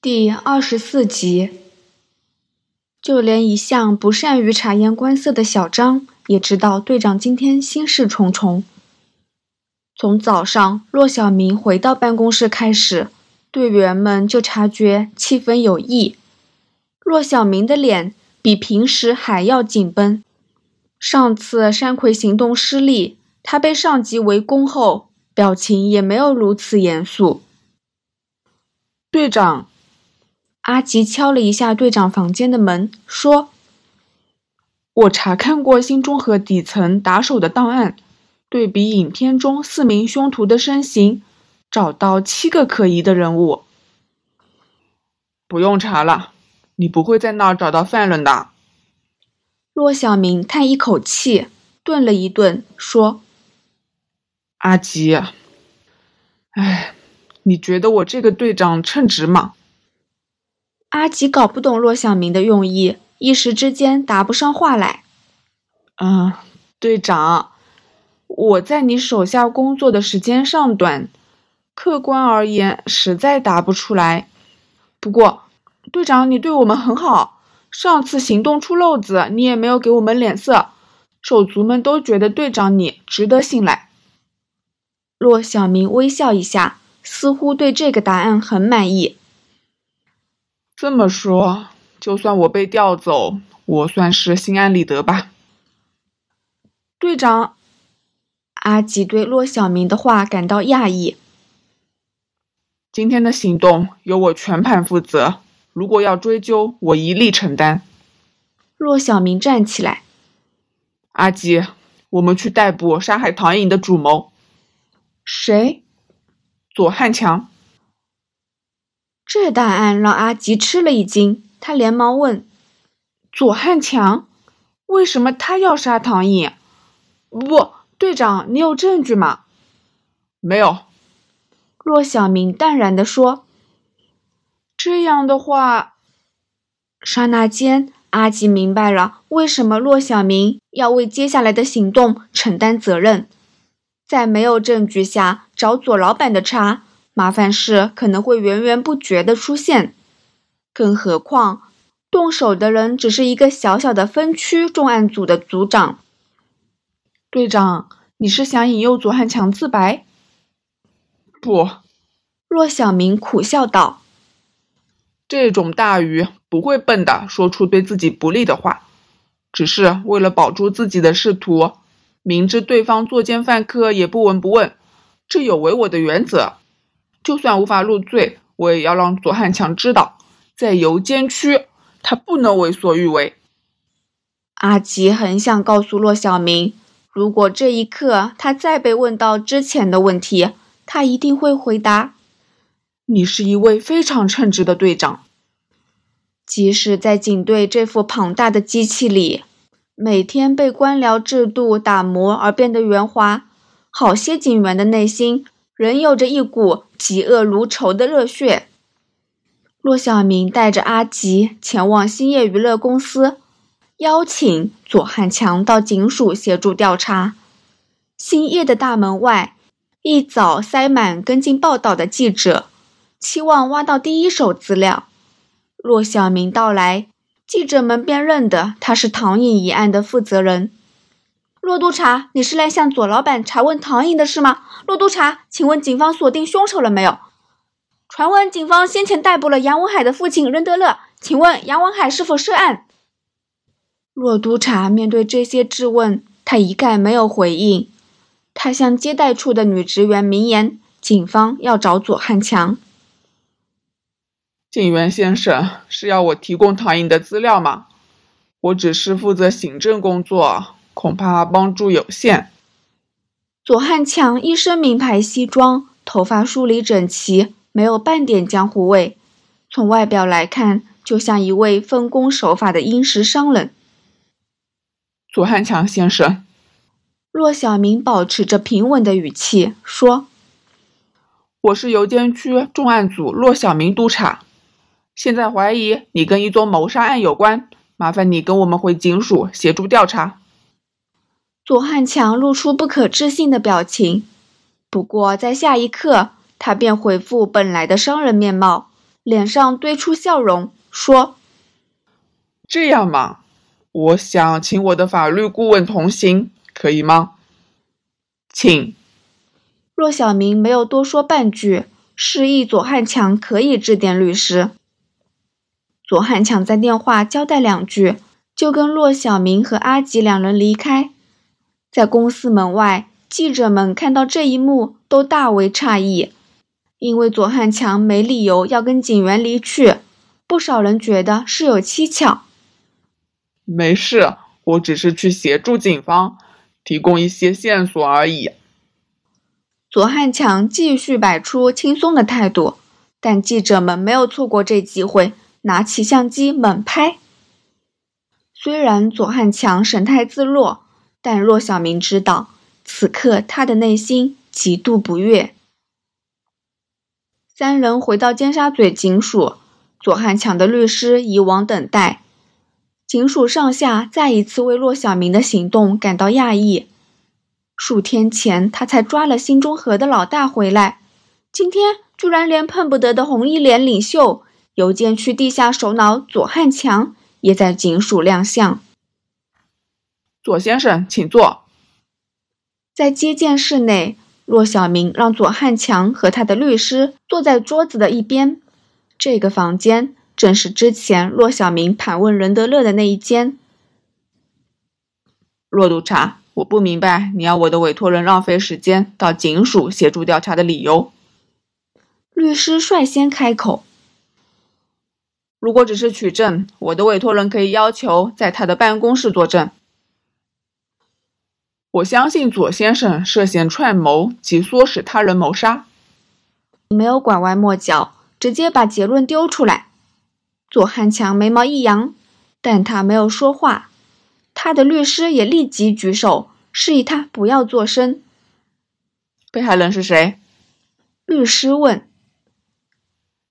第二十四集，就连一向不善于察言观色的小张也知道队长今天心事重重。从早上骆小明回到办公室开始，队员们就察觉气氛有异。骆小明的脸比平时还要紧绷。上次山葵行动失利，他被上级围攻后，表情也没有如此严肃。队长。阿吉敲了一下队长房间的门，说：“我查看过新中和底层打手的档案，对比影片中四名凶徒的身形，找到七个可疑的人物。不用查了，你不会在那儿找到犯人的。”骆小明叹一口气，顿了一顿，说：“阿吉，哎，你觉得我这个队长称职吗？”阿吉搞不懂骆小明的用意，一时之间答不上话来。嗯，队长，我在你手下工作的时间尚短，客观而言实在答不出来。不过，队长你对我们很好，上次行动出漏子，你也没有给我们脸色，手足们都觉得队长你值得信赖。骆小明微笑一下，似乎对这个答案很满意。这么说，就算我被调走，我算是心安理得吧。队长，阿吉对骆小明的话感到讶异。今天的行动由我全盘负责，如果要追究，我一力承担。骆小明站起来，阿吉，我们去逮捕杀害唐颖的主谋。谁？左汉强。这答案让阿吉吃了一惊，他连忙问：“左汉强，为什么他要杀唐毅？”“不，队长，你有证据吗？”“没有。”骆小明淡然地说。“这样的话……”刹那间，阿吉明白了为什么骆小明要为接下来的行动承担责任。在没有证据下找左老板的茬。麻烦事可能会源源不绝的出现，更何况动手的人只是一个小小的分区重案组的组长。队长，你是想引诱左汉强自白？不，骆小明苦笑道：“这种大鱼不会笨的说出对自己不利的话，只是为了保住自己的仕途，明知对方作奸犯科也不闻不问，这有违我的原则。”就算无法入罪，我也要让左汉强知道，在游监区他不能为所欲为。阿吉很想告诉骆小明，如果这一刻他再被问到之前的问题，他一定会回答：“你是一位非常称职的队长。”即使在警队这副庞大的机器里，每天被官僚制度打磨而变得圆滑，好些警员的内心。仍有着一股嫉恶如仇的热血。骆小明带着阿吉前往兴业娱乐公司，邀请左汉强到警署协助调查。兴业的大门外，一早塞满跟进报道的记者，期望挖到第一手资料。骆小明到来，记者们便认得他是唐颖一案的负责人。骆督察，你是来向左老板查问唐颖的事吗？骆督察，请问警方锁定凶手了没有？传闻警方先前逮捕了杨文海的父亲任德乐，请问杨文海是否涉案？骆督察面对这些质问，他一概没有回应。他向接待处的女职员明言，警方要找左汉强。警员先生是要我提供唐颖的资料吗？我只是负责行政工作。恐怕帮助有限。左汉强一身名牌西装，头发梳理整齐，没有半点江湖味。从外表来看，就像一位分工守法的殷实商人。左汉强先生，骆小明保持着平稳的语气说：“我是邮监区重案组骆小明督察，现在怀疑你跟一宗谋杀案有关，麻烦你跟我们回警署协助调查。”左汉强露出不可置信的表情，不过在下一刻，他便恢复本来的商人面貌，脸上堆出笑容，说：“这样嘛，我想请我的法律顾问同行，可以吗？”请。骆小明没有多说半句，示意左汉强可以致电律师。左汉强在电话交代两句，就跟骆小明和阿吉两人离开。在公司门外，记者们看到这一幕都大为诧异，因为左汉强没理由要跟警员离去，不少人觉得事有蹊跷。没事，我只是去协助警方，提供一些线索而已。左汉强继续摆出轻松的态度，但记者们没有错过这机会，拿起相机猛拍。虽然左汉强神态自若，但骆小明知道，此刻他的内心极度不悦。三人回到尖沙咀警署，左汉强的律师以往等待。警署上下再一次为骆小明的行动感到讶异。数天前，他才抓了新中和的老大回来，今天居然连碰不得的红衣连领袖、邮件区地下首脑左汉强也在警署亮相。左先生，请坐。在接见室内，骆小明让左汉强和他的律师坐在桌子的一边。这个房间正是之前骆小明盘问任德乐的那一间。骆督察。我不明白你要我的委托人浪费时间到警署协助调查的理由。律师率先开口：“如果只是取证，我的委托人可以要求在他的办公室作证。我相信左先生涉嫌串谋及唆使他人谋杀。”没有拐弯抹角，直接把结论丢出来。左汉强眉毛一扬，但他没有说话。他的律师也立即举手，示意他不要作声。被害人是谁？律师问。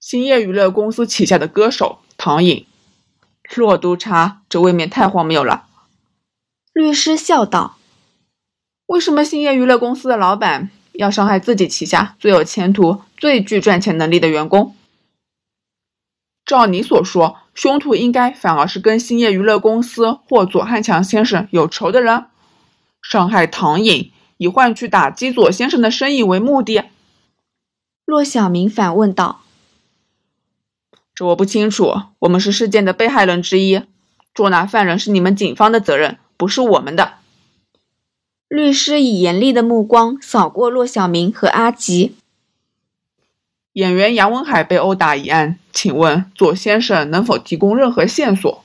兴业娱乐公司旗下的歌手唐颖。骆督察，这未免太荒谬了。律师笑道：“为什么兴业娱乐公司的老板要伤害自己旗下最有前途、最具赚钱能力的员工？照你所说。”凶徒应该反而是跟兴业娱乐公司或左汉强先生有仇的人，伤害唐颖，以换取打击左先生的生意为目的。骆小明反问道：“这我不清楚，我们是事件的被害人之一，捉拿犯人是你们警方的责任，不是我们的。”律师以严厉的目光扫过骆小明和阿吉。演员杨文海被殴打一案，请问左先生能否提供任何线索？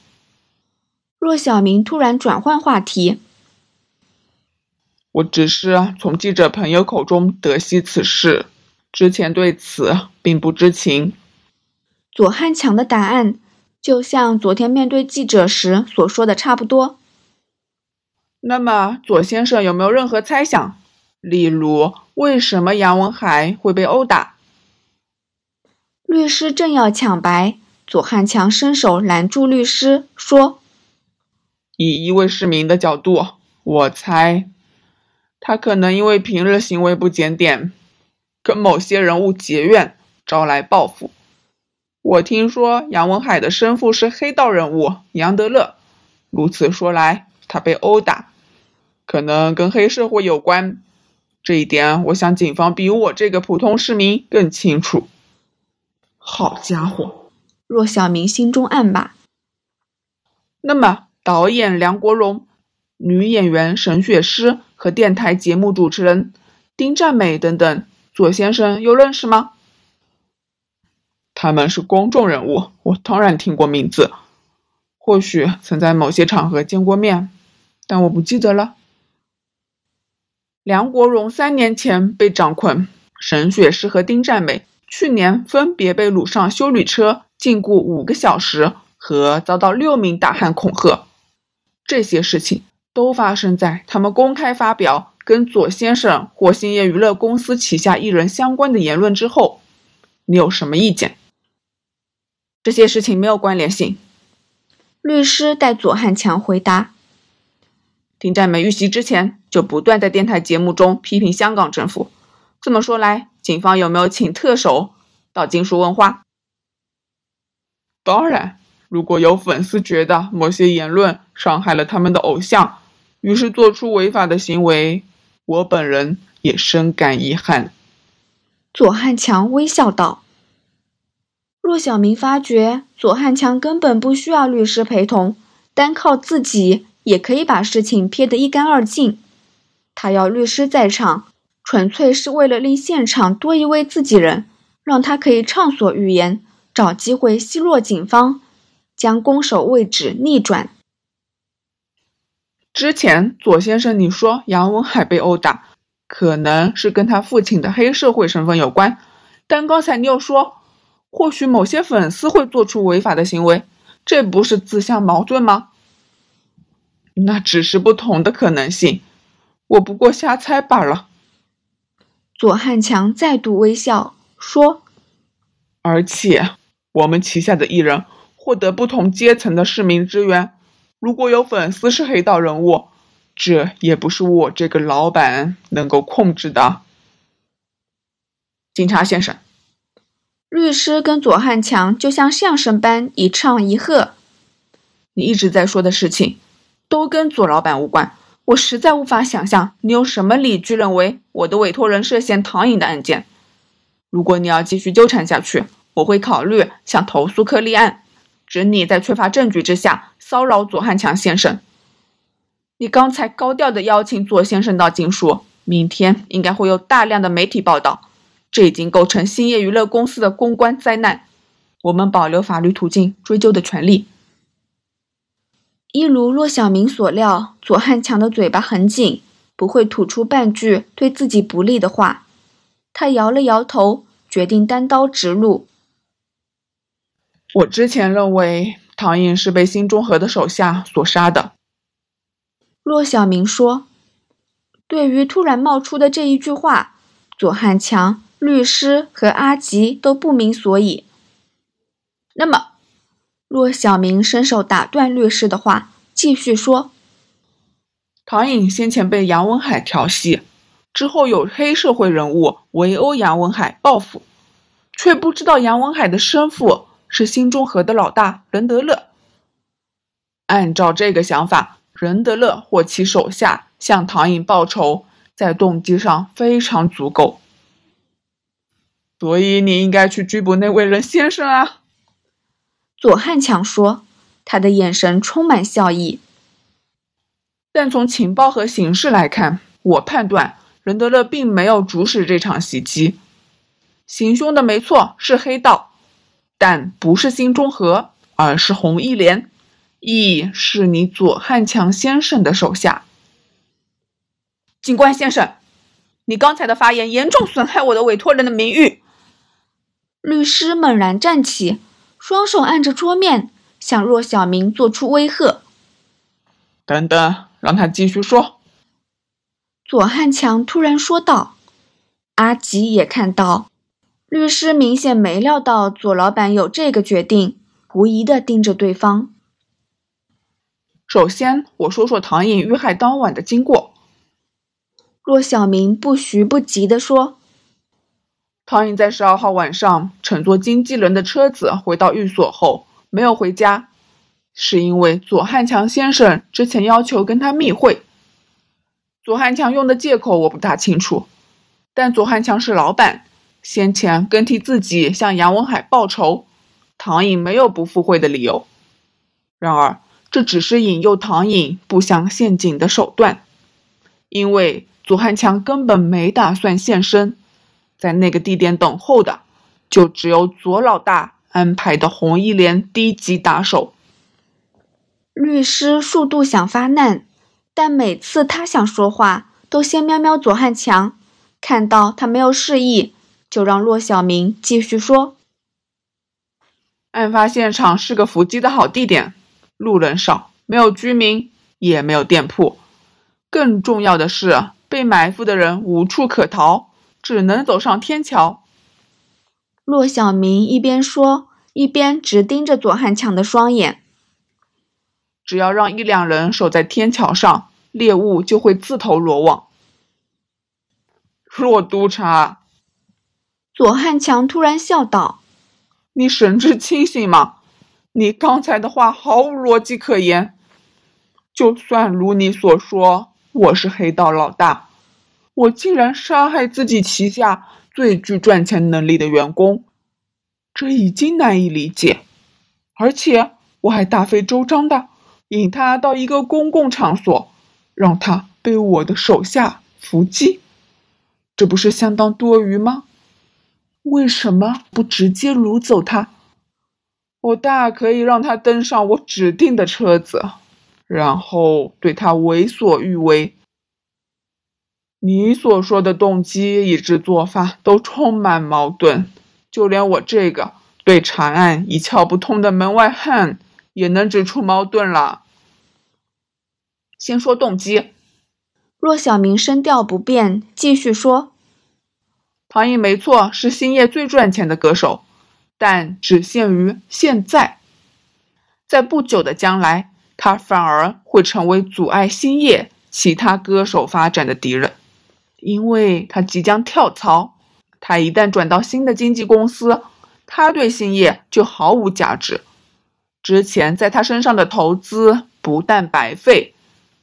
骆小明突然转换话题：“我只是从记者朋友口中得悉此事，之前对此并不知情。”左汉强的答案就像昨天面对记者时所说的差不多。那么，左先生有没有任何猜想？例如，为什么杨文海会被殴打？律师正要抢白，左汉强伸手拦住律师，说：“以一位市民的角度，我猜他可能因为平日行为不检点，跟某些人物结怨，招来报复。我听说杨文海的生父是黑道人物杨德乐，如此说来，他被殴打，可能跟黑社会有关。这一点，我想警方比我这个普通市民更清楚。”好家伙，若小明心中暗骂。那么，导演梁国荣、女演员沈雪诗和电台节目主持人丁占美等等，左先生又认识吗？他们是公众人物，我当然听过名字，或许曾在某些场合见过面，但我不记得了。梁国荣三年前被掌控，沈雪诗和丁占美。去年分别被掳上修理车禁锢五个小时，和遭到六名大汉恐吓。这些事情都发生在他们公开发表跟左先生或兴业娱乐公司旗下艺人相关的言论之后。你有什么意见？这些事情没有关联性。律师代左汉强回答。丁占美遇袭之前就不断在电台节目中批评香港政府。这么说来。警方有没有请特首到警署问话？当然，如果有粉丝觉得某些言论伤害了他们的偶像，于是做出违法的行为，我本人也深感遗憾。”左汉强微笑道。骆小明发觉左汉强根本不需要律师陪同，单靠自己也可以把事情撇得一干二净。他要律师在场，纯粹是为了令现场多一位自己人，让他可以畅所欲言，找机会奚落警方，将攻守位置逆转。之前左先生，你说杨文海被殴打，可能是跟他父亲的黑社会身份有关，但刚才你又说。或许某些粉丝会做出违法的行为，这不是自相矛盾吗？那只是不同的可能性，我不过瞎猜罢了。左汉强再度微笑说：“而且我们旗下的艺人获得不同阶层的市民支援，如果有粉丝是黑道人物，这也不是我这个老板能够控制的。”警察先生。律师跟左汉强就像相声般一唱一和。你一直在说的事情，都跟左老板无关。我实在无法想象你有什么理据认为我的委托人涉嫌唐颖的案件。如果你要继续纠缠下去，我会考虑向投诉科立案，指你在缺乏证据之下骚扰左汉强先生。你刚才高调的邀请左先生到警署，明天应该会有大量的媒体报道。这已经构成兴业娱乐公司的公关灾难，我们保留法律途径追究的权利。一如骆小明所料，左汉强的嘴巴很紧，不会吐出半句对自己不利的话。他摇了摇头，决定单刀直入。我之前认为唐颖是被新中和的手下所杀的。骆小明说：“对于突然冒出的这一句话，左汉强。”律师和阿吉都不明所以。那么，骆小明伸手打断律师的话，继续说：“唐颖先前被杨文海调戏，之后有黑社会人物围殴杨文海报复，却不知道杨文海的生父是新中和的老大任德乐。按照这个想法，任德乐或其手下向唐颖报仇，在动机上非常足够。”所以你应该去拘捕那位任先生啊！左汉强说，他的眼神充满笑意。但从情报和形势来看，我判断任德乐并没有主使这场袭击。行凶的没错，是黑道，但不是新中和，而是红一连。亦是你左汉强先生的手下。警官先生，你刚才的发言严重损害我的委托人的名誉。律师猛然站起，双手按着桌面，向骆小明做出威吓。等等，让他继续说。左汉强突然说道。阿吉也看到，律师明显没料到左老板有这个决定，狐疑的盯着对方。首先，我说说唐颖遇害当晚的经过。骆小明不徐不急地说。唐颖在十二号晚上乘坐经纪人的车子回到寓所后，没有回家，是因为左汉强先生之前要求跟他密会。左汉强用的借口我不大清楚，但左汉强是老板，先前更替自己向杨文海报仇，唐颖没有不赴会的理由。然而，这只是引诱唐颖步向陷阱的手段，因为左汉强根本没打算现身。在那个地点等候的，就只有左老大安排的红衣连低级打手。律师数度想发难，但每次他想说话，都先瞄瞄左汉强，看到他没有示意，就让骆小明继续说。案发现场是个伏击的好地点，路人少，没有居民，也没有店铺。更重要的是，被埋伏的人无处可逃。只能走上天桥。骆小明一边说，一边直盯着左汉强的双眼。只要让一两人守在天桥上，猎物就会自投罗网。骆督察，左汉强突然笑道：“你神志清醒吗？你刚才的话毫无逻辑可言。就算如你所说，我是黑道老大，我竟然杀害自己旗下最具赚钱能力的员工，这已经难以理解。而且我还大费周章的引他到一个公共场所，让他被我的手下伏击，这不是相当多余吗？为什么不直接掳走他？我大可以让他登上我指定的车子，然后对他为所欲为。你所说的动机以及做法都充满矛盾，就连我这个对长案一窍不通的门外汉也能指出矛盾了。先说动机，骆小明声调不变，继续说。唐毅没错，是星夜最赚钱的歌手，但只限于现在。在不久的将来，他反而会成为阻碍星夜其他歌手发展的敌人，因为他即将跳槽。他一旦转到新的经纪公司，他对星夜就毫无价值。之前在他身上的投资不但白费，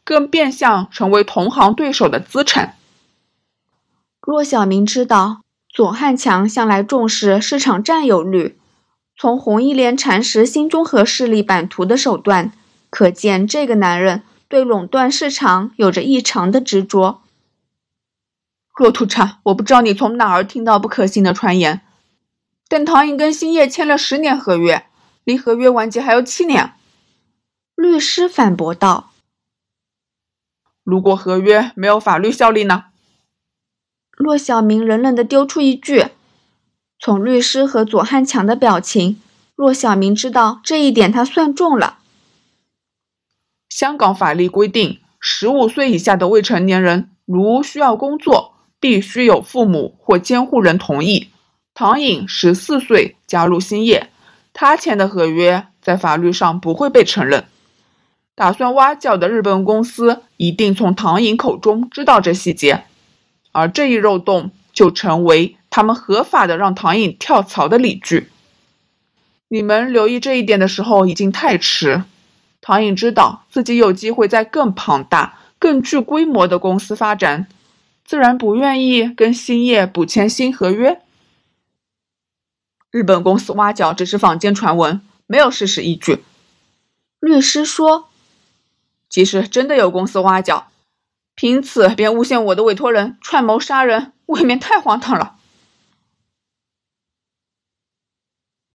更变相成为同行对手的资产。骆小明知道左汉强向来重视市场占有率，从红一连蚕食新中和势力版图的手段，可见这个男人对垄断市场有着异常的执着。骆土产，我不知道你从哪儿听到不可信的传言。等唐颖跟兴业签了十年合约，离合约完结还有七年。律师反驳道：“如果合约没有法律效力呢？”骆小明冷冷地丢出一句：“从律师和左汉强的表情，骆小明知道这一点他算中了。香港法律规定，十五岁以下的未成年人如需要工作，必须有父母或监护人同意。唐颖十四岁加入兴业，他签的合约在法律上不会被承认。打算挖角的日本公司一定从唐颖口中知道这细节。”而这一漏洞就成为他们合法的让唐颖跳槽的理据。你们留意这一点的时候已经太迟。唐颖知道自己有机会在更庞大、更具规模的公司发展，自然不愿意跟兴业补签新合约。日本公司挖角只是坊间传闻，没有事实依据。律师说：“即使真的有公司挖角。”凭此便诬陷我的委托人串谋杀人，未免太荒唐了。